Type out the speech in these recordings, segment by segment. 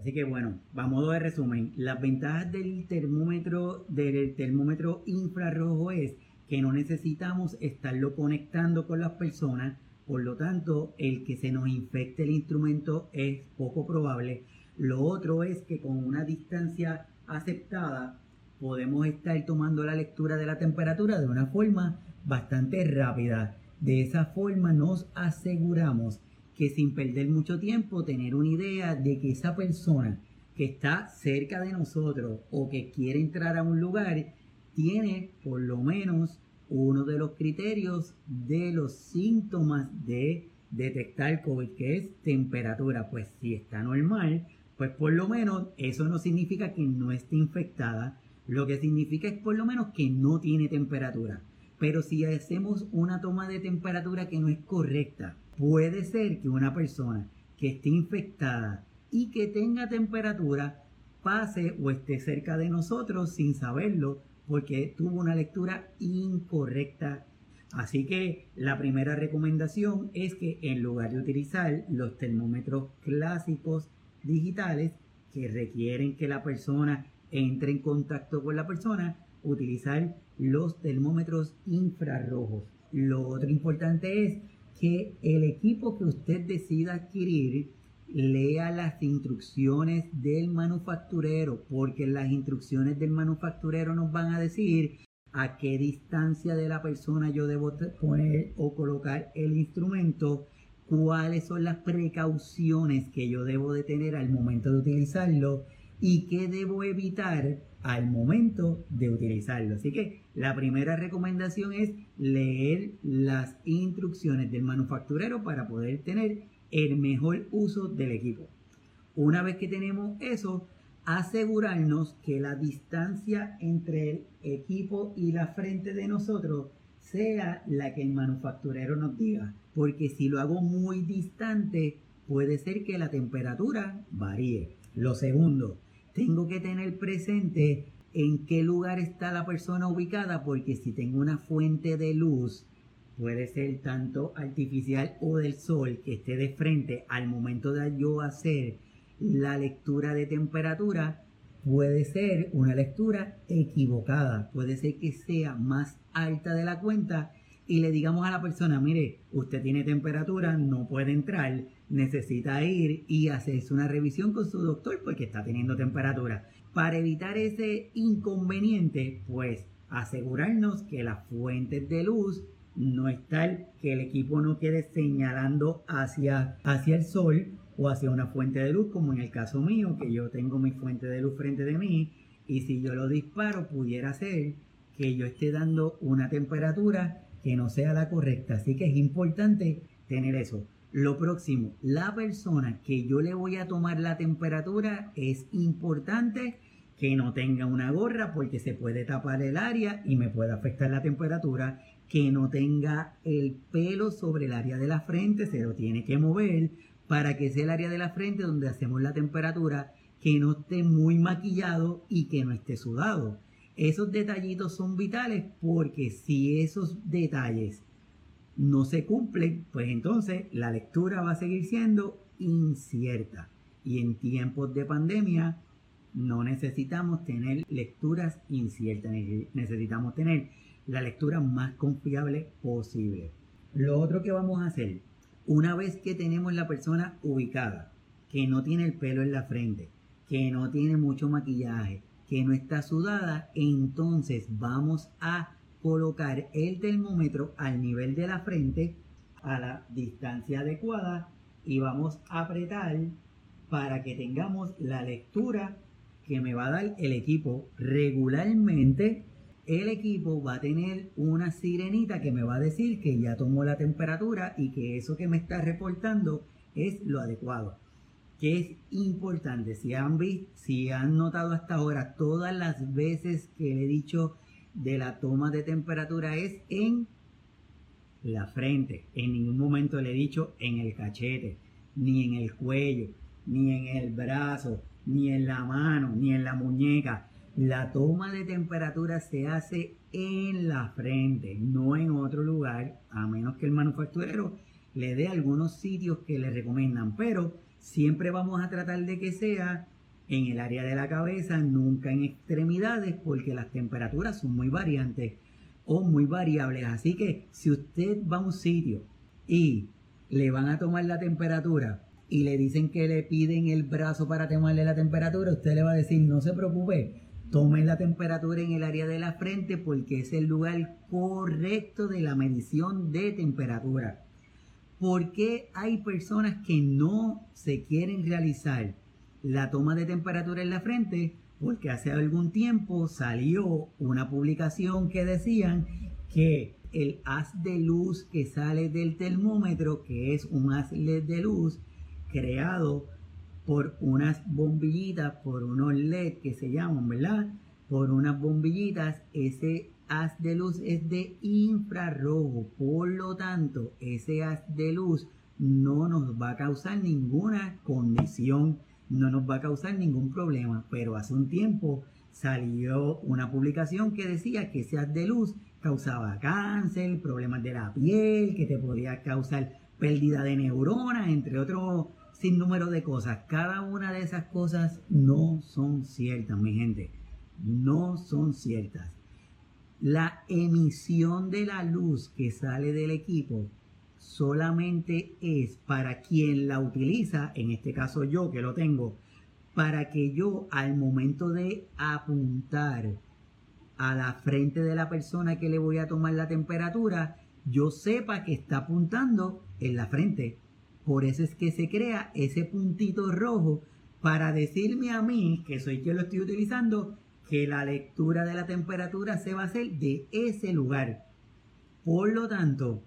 Así que bueno, a ver resumen. Las ventajas del termómetro, del termómetro infrarrojo es que no necesitamos estarlo conectando con las personas, por lo tanto, el que se nos infecte el instrumento es poco probable. Lo otro es que con una distancia aceptada podemos estar tomando la lectura de la temperatura de una forma bastante rápida. De esa forma nos aseguramos que sin perder mucho tiempo tener una idea de que esa persona que está cerca de nosotros o que quiere entrar a un lugar tiene por lo menos uno de los criterios de los síntomas de detectar COVID, que es temperatura. Pues si está normal, pues por lo menos eso no significa que no esté infectada, lo que significa es por lo menos que no tiene temperatura. Pero si hacemos una toma de temperatura que no es correcta, puede ser que una persona que esté infectada y que tenga temperatura pase o esté cerca de nosotros sin saberlo porque tuvo una lectura incorrecta. Así que la primera recomendación es que en lugar de utilizar los termómetros clásicos digitales que requieren que la persona entre en contacto con la persona, utilizar los termómetros infrarrojos. Lo otro importante es que el equipo que usted decida adquirir lea las instrucciones del manufacturero, porque las instrucciones del manufacturero nos van a decir a qué distancia de la persona yo debo poner o colocar el instrumento, cuáles son las precauciones que yo debo de tener al momento de utilizarlo y qué debo evitar al momento de utilizarlo. Así que la primera recomendación es leer las instrucciones del manufacturero para poder tener el mejor uso del equipo. Una vez que tenemos eso, asegurarnos que la distancia entre el equipo y la frente de nosotros sea la que el manufacturero nos diga. Porque si lo hago muy distante, puede ser que la temperatura varíe. Lo segundo, tengo que tener presente en qué lugar está la persona ubicada, porque si tengo una fuente de luz, puede ser tanto artificial o del sol que esté de frente al momento de yo hacer la lectura de temperatura, puede ser una lectura equivocada, puede ser que sea más alta de la cuenta y le digamos a la persona, mire, usted tiene temperatura, no puede entrar, necesita ir y hacerse una revisión con su doctor porque está teniendo temperatura. Para evitar ese inconveniente, pues asegurarnos que las fuentes de luz no es tal que el equipo no quede señalando hacia, hacia el sol o hacia una fuente de luz, como en el caso mío, que yo tengo mi fuente de luz frente de mí, y si yo lo disparo, pudiera ser que yo esté dando una temperatura que no sea la correcta. Así que es importante tener eso. Lo próximo, la persona que yo le voy a tomar la temperatura es importante que no tenga una gorra porque se puede tapar el área y me puede afectar la temperatura, que no tenga el pelo sobre el área de la frente, se lo tiene que mover para que sea el área de la frente donde hacemos la temperatura, que no esté muy maquillado y que no esté sudado. Esos detallitos son vitales porque si esos detalles no se cumplen, pues entonces la lectura va a seguir siendo incierta. Y en tiempos de pandemia no necesitamos tener lecturas inciertas, necesitamos tener la lectura más confiable posible. Lo otro que vamos a hacer, una vez que tenemos la persona ubicada, que no tiene el pelo en la frente, que no tiene mucho maquillaje, que no está sudada, entonces vamos a colocar el termómetro al nivel de la frente a la distancia adecuada y vamos a apretar para que tengamos la lectura que me va a dar el equipo regularmente el equipo va a tener una sirenita que me va a decir que ya tomó la temperatura y que eso que me está reportando es lo adecuado. Que es importante, si han visto, si han notado hasta ahora todas las veces que le he dicho de la toma de temperatura es en la frente. En ningún momento le he dicho en el cachete, ni en el cuello, ni en el brazo, ni en la mano, ni en la muñeca. La toma de temperatura se hace en la frente, no en otro lugar, a menos que el manufacturero le dé algunos sitios que le recomiendan. Pero siempre vamos a tratar de que sea en el área de la cabeza, nunca en extremidades, porque las temperaturas son muy variantes o muy variables. Así que si usted va a un sitio y le van a tomar la temperatura y le dicen que le piden el brazo para tomarle la temperatura, usted le va a decir, no se preocupe, tome la temperatura en el área de la frente porque es el lugar correcto de la medición de temperatura. ¿Por qué hay personas que no se quieren realizar la toma de temperatura en la frente? Porque hace algún tiempo salió una publicación que decían que el haz de luz que sale del termómetro, que es un haz LED de luz creado por unas bombillitas, por unos LED que se llaman, ¿verdad? Por unas bombillitas, ese haz de luz es de infrarrojo, por lo tanto, ese haz de luz no nos va a causar ninguna condición, no nos va a causar ningún problema, pero hace un tiempo salió una publicación que decía que ese haz de luz causaba cáncer, problemas de la piel, que te podía causar pérdida de neuronas, entre otros sin número de cosas. Cada una de esas cosas no son ciertas, mi gente. No son ciertas. La emisión de la luz que sale del equipo solamente es para quien la utiliza, en este caso yo que lo tengo, para que yo al momento de apuntar a la frente de la persona que le voy a tomar la temperatura, yo sepa que está apuntando en la frente. Por eso es que se crea ese puntito rojo para decirme a mí, que soy quien lo estoy utilizando, que la lectura de la temperatura se va a hacer de ese lugar. Por lo tanto,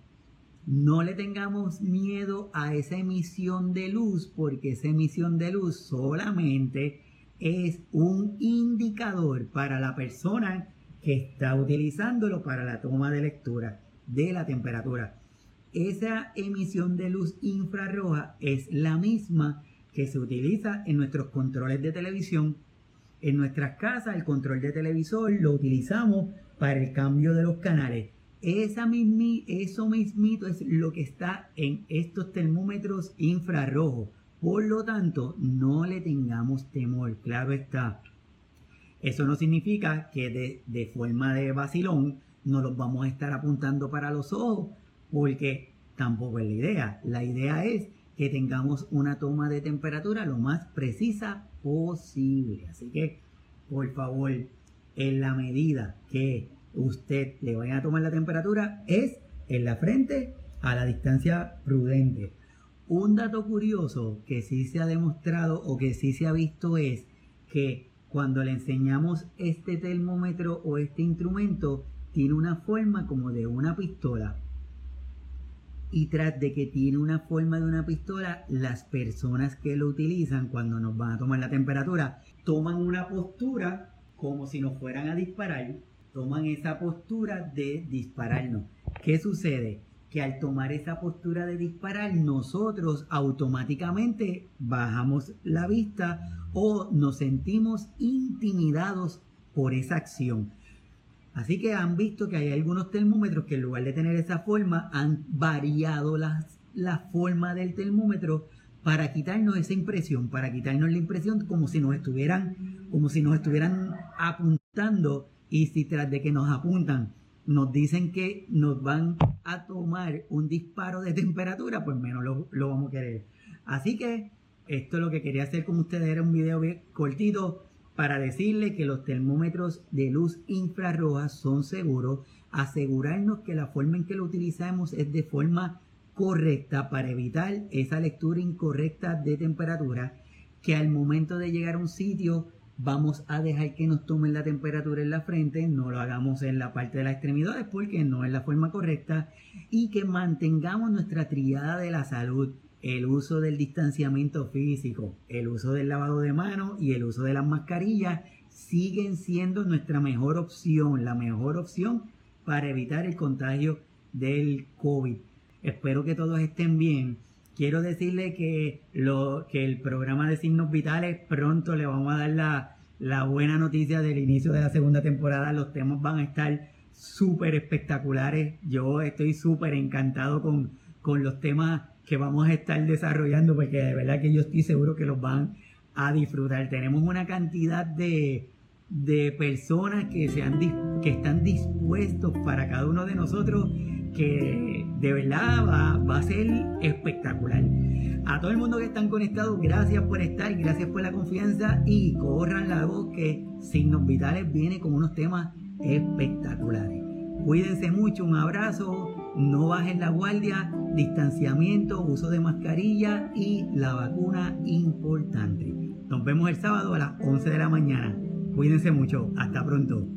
no le tengamos miedo a esa emisión de luz, porque esa emisión de luz solamente es un indicador para la persona que está utilizándolo para la toma de lectura de la temperatura. Esa emisión de luz infrarroja es la misma que se utiliza en nuestros controles de televisión. En nuestras casas el control de televisor lo utilizamos para el cambio de los canales. Esa eso mismito es lo que está en estos termómetros infrarrojos. Por lo tanto, no le tengamos temor, claro está. Eso no significa que de, de forma de vacilón no los vamos a estar apuntando para los ojos porque tampoco es la idea. La idea es que tengamos una toma de temperatura lo más precisa posible. Así que, por favor, en la medida que usted le vaya a tomar la temperatura, es en la frente a la distancia prudente. Un dato curioso que sí se ha demostrado o que sí se ha visto es que cuando le enseñamos este termómetro o este instrumento, tiene una forma como de una pistola y tras de que tiene una forma de una pistola, las personas que lo utilizan cuando nos van a tomar la temperatura toman una postura como si nos fueran a disparar, toman esa postura de dispararnos. ¿Qué sucede? Que al tomar esa postura de disparar, nosotros automáticamente bajamos la vista o nos sentimos intimidados por esa acción. Así que han visto que hay algunos termómetros que en lugar de tener esa forma han variado la forma del termómetro para quitarnos esa impresión, para quitarnos la impresión como si nos estuvieran, como si nos estuvieran apuntando y si tras de que nos apuntan nos dicen que nos van a tomar un disparo de temperatura, pues menos lo, vamos a querer. Así que esto es lo que quería hacer con ustedes, era un video bien cortito para decirle que los termómetros de luz infrarroja son seguros, asegurarnos que la forma en que lo utilizamos es de forma correcta para evitar esa lectura incorrecta de temperatura, que al momento de llegar a un sitio vamos a dejar que nos tomen la temperatura en la frente, no lo hagamos en la parte de las extremidades porque no es la forma correcta y que mantengamos nuestra triada de la salud el uso del distanciamiento físico, el uso del lavado de manos y el uso de las mascarillas siguen siendo nuestra mejor opción, la mejor opción para evitar el contagio del COVID. Espero que todos estén bien. Quiero decirle que, lo, que el programa de signos vitales pronto le vamos a dar la, la buena noticia del inicio de la segunda temporada. Los temas van a estar súper espectaculares. Yo estoy súper encantado con, con los temas que vamos a estar desarrollando porque de verdad que yo estoy seguro que los van a disfrutar. Tenemos una cantidad de, de personas que, se han, que están dispuestos para cada uno de nosotros que de verdad va, a ser espectacular. A todo el mundo que están conectados, gracias por estar, gracias por la confianza y corran la voz que Signos Vitales viene con unos temas espectaculares. Cuídense mucho, un abrazo, no bajen la guardia, distanciamiento, uso de mascarilla y la vacuna importante. Nos vemos el sábado a las 11 de la mañana. Cuídense mucho, hasta pronto.